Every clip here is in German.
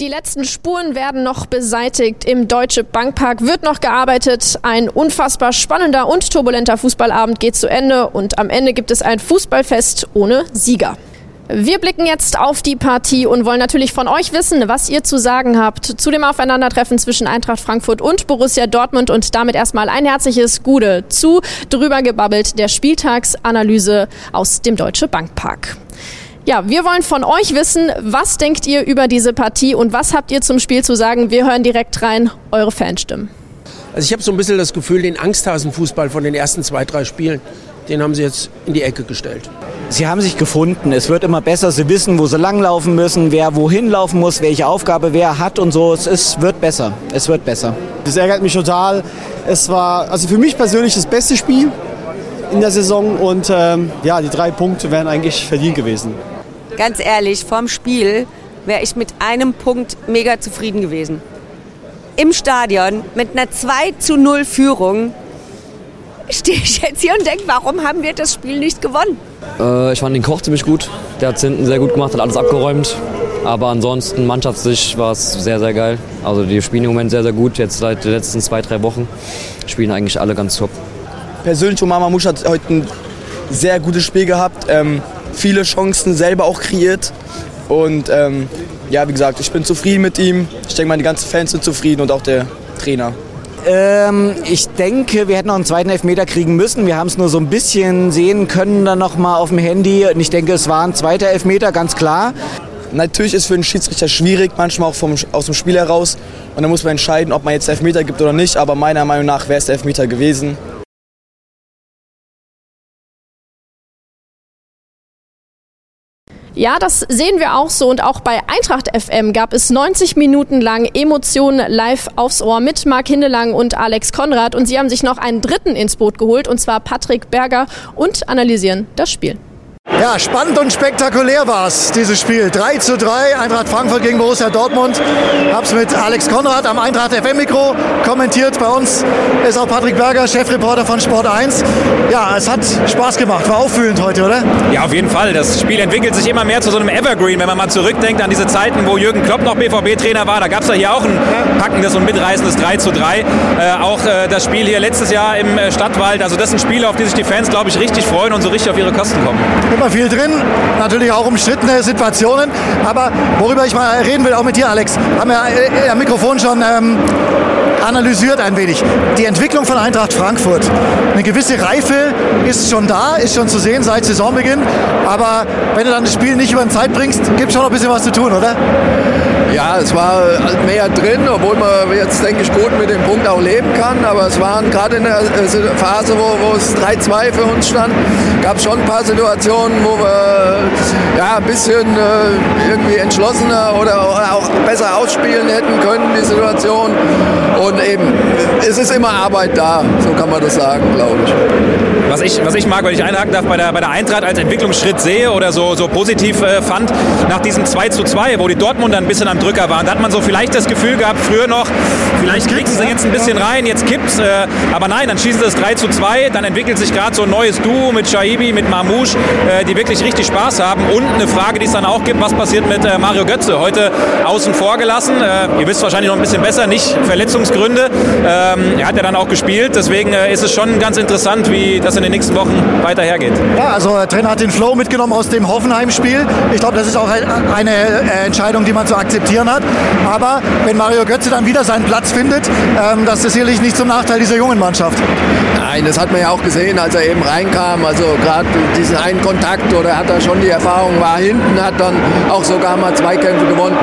Die letzten Spuren werden noch beseitigt. Im Deutsche Bankpark wird noch gearbeitet. Ein unfassbar spannender und turbulenter Fußballabend geht zu Ende und am Ende gibt es ein Fußballfest ohne Sieger. Wir blicken jetzt auf die Partie und wollen natürlich von euch wissen, was ihr zu sagen habt zu dem Aufeinandertreffen zwischen Eintracht Frankfurt und Borussia Dortmund und damit erstmal ein herzliches Gude zu drüber gebabbelt der Spieltagsanalyse aus dem Deutsche Bankpark. Ja, wir wollen von euch wissen, was denkt ihr über diese Partie und was habt ihr zum Spiel zu sagen? Wir hören direkt rein eure Fanstimmen. Also ich habe so ein bisschen das Gefühl, den Angsthasenfußball von den ersten zwei, drei Spielen, den haben sie jetzt in die Ecke gestellt. Sie haben sich gefunden. Es wird immer besser. Sie wissen, wo sie langlaufen müssen, wer wohin laufen muss, welche Aufgabe wer hat und so. Es ist, wird besser. Es wird besser. Das ärgert mich total. Es war also für mich persönlich das beste Spiel in der Saison und ähm, ja, die drei Punkte wären eigentlich verdient gewesen. Ganz ehrlich, vorm Spiel wäre ich mit einem Punkt mega zufrieden gewesen. Im Stadion mit einer 2 zu 0 Führung stehe ich jetzt hier und denke, warum haben wir das Spiel nicht gewonnen? Äh, ich fand den Koch ziemlich gut. Der hat es hinten sehr gut gemacht, hat alles abgeräumt. Aber ansonsten mannschaftlich war es sehr, sehr geil. Also die spielen im Moment sehr, sehr gut. Jetzt seit den letzten zwei, drei Wochen spielen eigentlich alle ganz top. Persönlich, Omar Musch hat heute ein sehr gutes Spiel gehabt. Ähm, viele Chancen selber auch kreiert. Und ähm, ja, wie gesagt, ich bin zufrieden mit ihm. Ich denke mal, die ganzen Fans sind zufrieden und auch der Trainer. Ähm, ich denke, wir hätten noch einen zweiten Elfmeter kriegen müssen. Wir haben es nur so ein bisschen sehen können dann noch mal auf dem Handy. Und ich denke, es war ein zweiter Elfmeter, ganz klar. Natürlich ist für einen Schiedsrichter schwierig, manchmal auch vom, aus dem Spiel heraus. Und dann muss man entscheiden, ob man jetzt Elfmeter gibt oder nicht. Aber meiner Meinung nach wäre es der Elfmeter gewesen. Ja, das sehen wir auch so und auch bei Eintracht FM gab es 90 Minuten lang Emotionen live aufs Ohr mit Marc Hindelang und Alex Konrad und sie haben sich noch einen dritten ins Boot geholt und zwar Patrick Berger und analysieren das Spiel. Ja, spannend und spektakulär war es, dieses Spiel. 3 zu 3, Eintracht Frankfurt gegen Borussia Dortmund. Hab's mit Alex Konrad am Eintracht FM-Mikro kommentiert. Bei uns ist auch Patrick Berger, Chefreporter von Sport 1. Ja, es hat Spaß gemacht, war auffühlend heute, oder? Ja, auf jeden Fall. Das Spiel entwickelt sich immer mehr zu so einem Evergreen, wenn man mal zurückdenkt an diese Zeiten, wo Jürgen Klopp noch BVB-Trainer war. Da gab es ja hier auch ein packendes und mitreißendes 3 zu 3. Äh, auch äh, das Spiel hier letztes Jahr im äh, Stadtwald. Also das sind Spiele, auf die sich die Fans, glaube ich, richtig freuen und so richtig auf ihre Kosten kommen viel drin, natürlich auch umstrittene Situationen. Aber worüber ich mal reden will, auch mit dir, Alex, haben wir ja am Mikrofon schon ähm, analysiert ein wenig. Die Entwicklung von Eintracht Frankfurt. Eine gewisse Reife ist schon da, ist schon zu sehen seit Saisonbeginn. Aber wenn du dann das Spiel nicht über den Zeit bringst, gibt es schon noch ein bisschen was zu tun, oder? Ja, es war mehr drin, obwohl man jetzt, denke ich, gut mit dem Punkt auch leben kann. Aber es waren gerade in der Phase, wo, wo es 3-2 für uns stand, gab es schon ein paar Situationen, wo wir ja, ein bisschen äh, irgendwie entschlossener oder auch besser ausspielen hätten können, die Situation. Und eben, es ist immer Arbeit da, so kann man das sagen, glaube ich. Was ich, was ich mag, weil ich einhaken darf, bei der, bei der Eintracht als Entwicklungsschritt sehe oder so, so positiv äh, fand, nach diesem 2 zu 2, wo die Dortmunder ein bisschen am Drücker waren, da hat man so vielleicht das Gefühl gehabt, früher noch, vielleicht kriegen sie jetzt ein bisschen rein, jetzt kippt's, äh, aber nein, dann schießen sie das 3 zu 2, dann entwickelt sich gerade so ein neues Duo mit Shaibi, mit Mamouche, äh, die wirklich richtig Spaß haben und eine Frage, die es dann auch gibt, was passiert mit äh, Mario Götze, heute außen vor gelassen, äh, ihr wisst wahrscheinlich noch ein bisschen besser, nicht Verletzungsgründe, ähm, er hat ja dann auch gespielt, deswegen äh, ist es schon ganz interessant, wie das in den nächsten Wochen weiter hergeht. Ja, also der Trainer hat den Flow mitgenommen aus dem Hoffenheim-Spiel. Ich glaube, das ist auch eine Entscheidung, die man zu akzeptieren hat. Aber wenn Mario Götze dann wieder seinen Platz findet, ähm, das ist sicherlich nicht zum Nachteil dieser jungen Mannschaft. Nein, das hat man ja auch gesehen, als er eben reinkam. Also gerade diesen einen Kontakt oder hat er schon die Erfahrung, war hinten, hat dann auch sogar mal Zweikämpfe gewonnen.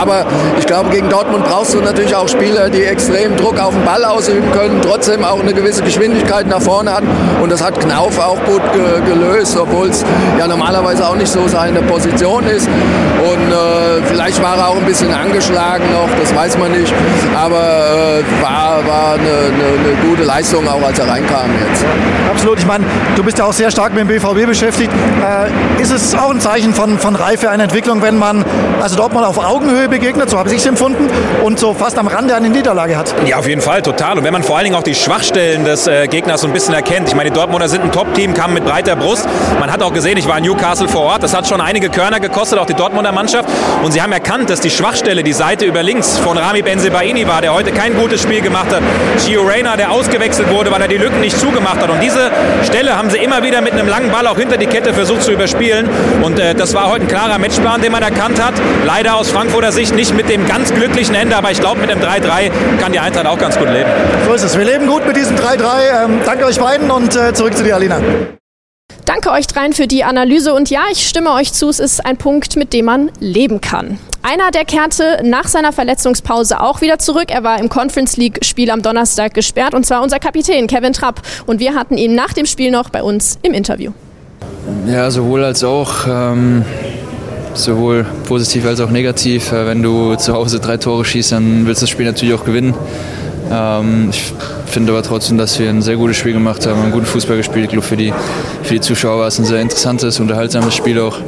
Aber ich glaube, gegen Dortmund brauchst du natürlich auch Spieler, die extrem Druck auf den Ball ausüben können, trotzdem auch eine gewisse Geschwindigkeit nach vorne hatten. Und das hat Knauf auch gut ge gelöst, obwohl es ja normalerweise auch nicht so seine Position ist. Und äh, vielleicht war er auch ein bisschen angeschlagen noch, das weiß man nicht. Aber äh, war, war eine, eine, eine, gute Leistung auch, als er reinkam jetzt. Absolut. Ich meine, du bist ja auch sehr stark mit dem BVB beschäftigt. Äh, ist es auch ein Zeichen von, von Reife, eine Entwicklung, wenn man also dort mal auf Augenhöhe begegnet, so habe ich es empfunden, und so fast am Rande eine Niederlage hat? Ja, auf jeden Fall, total. Und wenn man vor allen Dingen auch die Schwachstellen des äh, Gegners so ein bisschen erkennt. Ich meine, die Dortmunder sind ein Top-Team, kamen mit breiter Brust. Man hat auch gesehen, ich war in Newcastle vor Ort, das hat schon einige Körner gekostet, auch die Dortmunder Mannschaft. Und sie haben erkannt, dass die Schwachstelle, die Seite über links von Rami Benzebaini war, der heute kein gutes Spiel gemacht hat. Gio Reyna, der ausgewechselt wurde, weil er die Lücken nicht zugemacht hat. Und diese Stelle haben sie immer wieder mit einem langen Ball auch hinter die Kette versucht zu überspielen. Und äh, das war heute ein klarer Matchplan, den man erkannt hat. Leider aus Frankfurter Sicht nicht mit dem ganz glücklichen Ende, aber ich glaube, mit dem 3-3 kann die Eintracht auch ganz gut leben. So ist es. Wir leben gut mit diesem 3-3. Ähm, danke euch beiden und äh, zurück zu dir, Alina. Danke euch dreien für die Analyse und ja, ich stimme euch zu, es ist ein Punkt, mit dem man leben kann. Einer, der kehrte nach seiner Verletzungspause auch wieder zurück. Er war im Conference League-Spiel am Donnerstag gesperrt und zwar unser Kapitän Kevin Trapp. Und wir hatten ihn nach dem Spiel noch bei uns im Interview. Ja, sowohl als auch. Ähm, sowohl positiv als auch negativ. Äh, wenn du zu Hause drei Tore schießt, dann willst du das Spiel natürlich auch gewinnen. Ähm, ich finde aber trotzdem, dass wir ein sehr gutes Spiel gemacht haben, einen guten Fußball gespielt. Ich glaube, für die, für die Zuschauer war es ein sehr interessantes, unterhaltsames Spiel auch.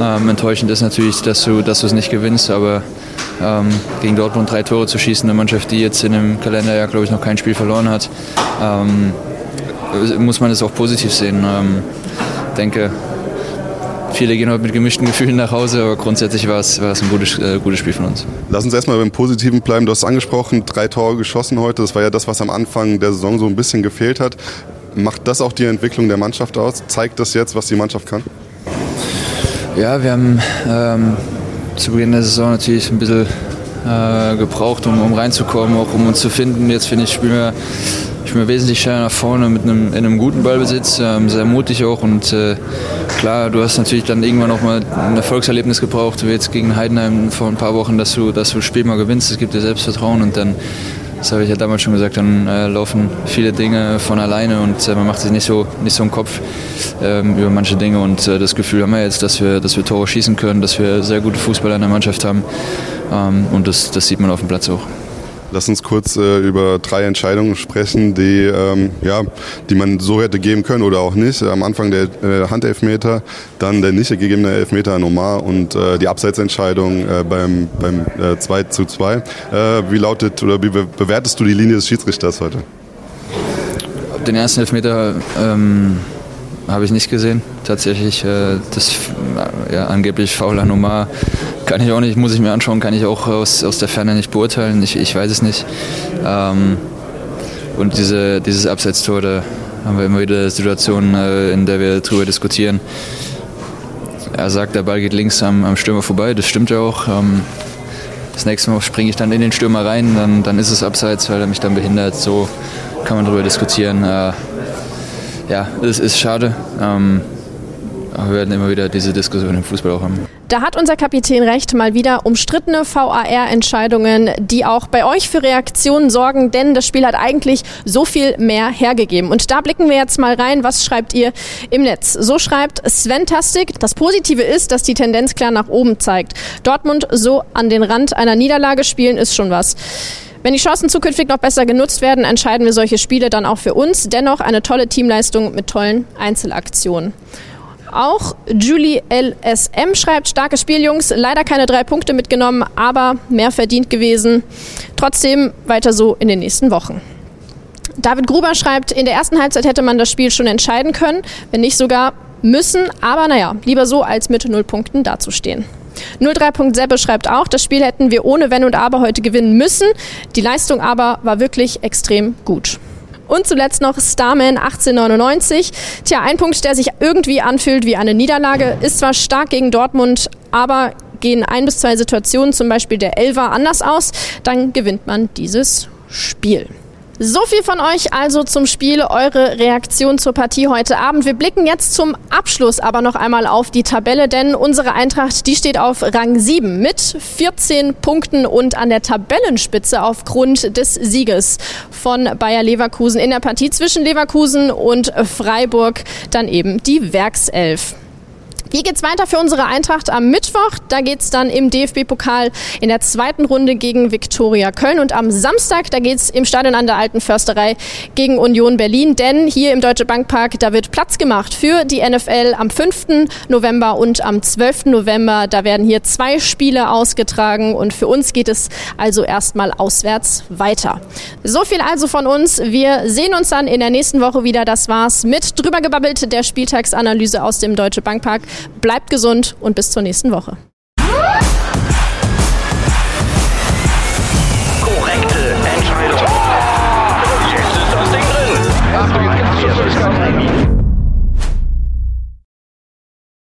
Ähm, enttäuschend ist natürlich, dass du, dass es nicht gewinnst, aber ähm, gegen Dortmund drei Tore zu schießen, eine Mannschaft, die jetzt in dem Kalenderjahr, glaube ich, noch kein Spiel verloren hat, ähm, muss man es auch positiv sehen. Denke, Viele gehen heute mit gemischten Gefühlen nach Hause, aber grundsätzlich war es, war es ein gutes, äh, gutes Spiel von uns. Lass uns erstmal beim Positiven bleiben. Du hast es angesprochen, drei Tore geschossen heute. Das war ja das, was am Anfang der Saison so ein bisschen gefehlt hat. Macht das auch die Entwicklung der Mannschaft aus? Zeigt das jetzt, was die Mannschaft kann? Ja, wir haben ähm, zu Beginn der Saison natürlich ein bisschen äh, gebraucht, um, um reinzukommen, auch um uns zu finden. Jetzt finde ich, spielen wir ich bin wesentlich schneller nach vorne mit einem, in einem guten Ballbesitz, ähm, sehr mutig auch und äh, klar, du hast natürlich dann irgendwann auch mal ein Erfolgserlebnis gebraucht, wie jetzt gegen Heidenheim vor ein paar Wochen, dass du, dass das Spiel mal gewinnst, es gibt dir Selbstvertrauen und dann, das habe ich ja damals schon gesagt, dann äh, laufen viele Dinge von alleine und äh, man macht sich nicht so, nicht so einen Kopf ähm, über manche Dinge und äh, das Gefühl haben wir jetzt, dass wir, dass wir Tore schießen können, dass wir sehr gute Fußballer in der Mannschaft haben ähm, und das, das sieht man auf dem Platz auch. Lass uns kurz äh, über drei Entscheidungen sprechen, die, ähm, ja, die man so hätte geben können oder auch nicht. Am Anfang der äh, Handelfmeter, dann der nicht gegebene Elfmeter an Omar und äh, die Abseitsentscheidung äh, beim, beim äh, 2 zu 2. Äh, wie lautet oder wie bewertest du die Linie des Schiedsrichters heute? Den ersten Elfmeter ähm, habe ich nicht gesehen. Tatsächlich, äh, das ja, angeblich faul an Omar kann ich auch nicht, muss ich mir anschauen, kann ich auch aus, aus der Ferne nicht beurteilen. Ich, ich weiß es nicht. Ähm, und diese, dieses Abseitstor, da haben wir immer wieder Situationen, äh, in der wir darüber diskutieren. Er sagt, der Ball geht links am, am Stürmer vorbei, das stimmt ja auch. Ähm, das nächste Mal springe ich dann in den Stürmer rein, dann, dann ist es abseits, weil er mich dann behindert. So kann man darüber diskutieren. Äh, ja, es ist schade. Ähm, aber wir werden immer wieder diese Diskussion im Fußball auch haben. Da hat unser Kapitän recht, mal wieder umstrittene VAR-Entscheidungen, die auch bei euch für Reaktionen sorgen, denn das Spiel hat eigentlich so viel mehr hergegeben. Und da blicken wir jetzt mal rein, was schreibt ihr im Netz? So schreibt Sven Tastik, das Positive ist, dass die Tendenz klar nach oben zeigt. Dortmund so an den Rand einer Niederlage spielen ist schon was. Wenn die Chancen zukünftig noch besser genutzt werden, entscheiden wir solche Spiele dann auch für uns. Dennoch eine tolle Teamleistung mit tollen Einzelaktionen. Auch Julie LSM schreibt, starkes Spiel, Jungs. Leider keine drei Punkte mitgenommen, aber mehr verdient gewesen. Trotzdem weiter so in den nächsten Wochen. David Gruber schreibt, in der ersten Halbzeit hätte man das Spiel schon entscheiden können, wenn nicht sogar müssen. Aber naja, lieber so, als mit null Punkten dazustehen. 03.Seppe schreibt auch, das Spiel hätten wir ohne Wenn und Aber heute gewinnen müssen. Die Leistung aber war wirklich extrem gut. Und zuletzt noch Starman 1899. Tja, ein Punkt, der sich irgendwie anfühlt wie eine Niederlage, ist zwar stark gegen Dortmund, aber gehen ein bis zwei Situationen, zum Beispiel der Elfer, anders aus, dann gewinnt man dieses Spiel. So viel von euch also zum Spiel, eure Reaktion zur Partie heute Abend. Wir blicken jetzt zum Abschluss aber noch einmal auf die Tabelle, denn unsere Eintracht, die steht auf Rang 7 mit 14 Punkten und an der Tabellenspitze aufgrund des Sieges von Bayer Leverkusen in der Partie zwischen Leverkusen und Freiburg dann eben die Werkself. Wie geht's weiter für unsere Eintracht am Mittwoch? Da geht's dann im DFB-Pokal in der zweiten Runde gegen Viktoria Köln und am Samstag, da geht's im Stadion an der Alten Försterei gegen Union Berlin, denn hier im Deutsche Bankpark, da wird Platz gemacht für die NFL am 5. November und am 12. November. Da werden hier zwei Spiele ausgetragen und für uns geht es also erstmal auswärts weiter. So viel also von uns. Wir sehen uns dann in der nächsten Woche wieder. Das war's mit drüber gebabbelt der Spieltagsanalyse aus dem Deutsche Bankpark. Bleibt gesund und bis zur nächsten Woche. Korrekte Entscheidung. Jetzt ist das Ding drin. Achtung, jetzt kannst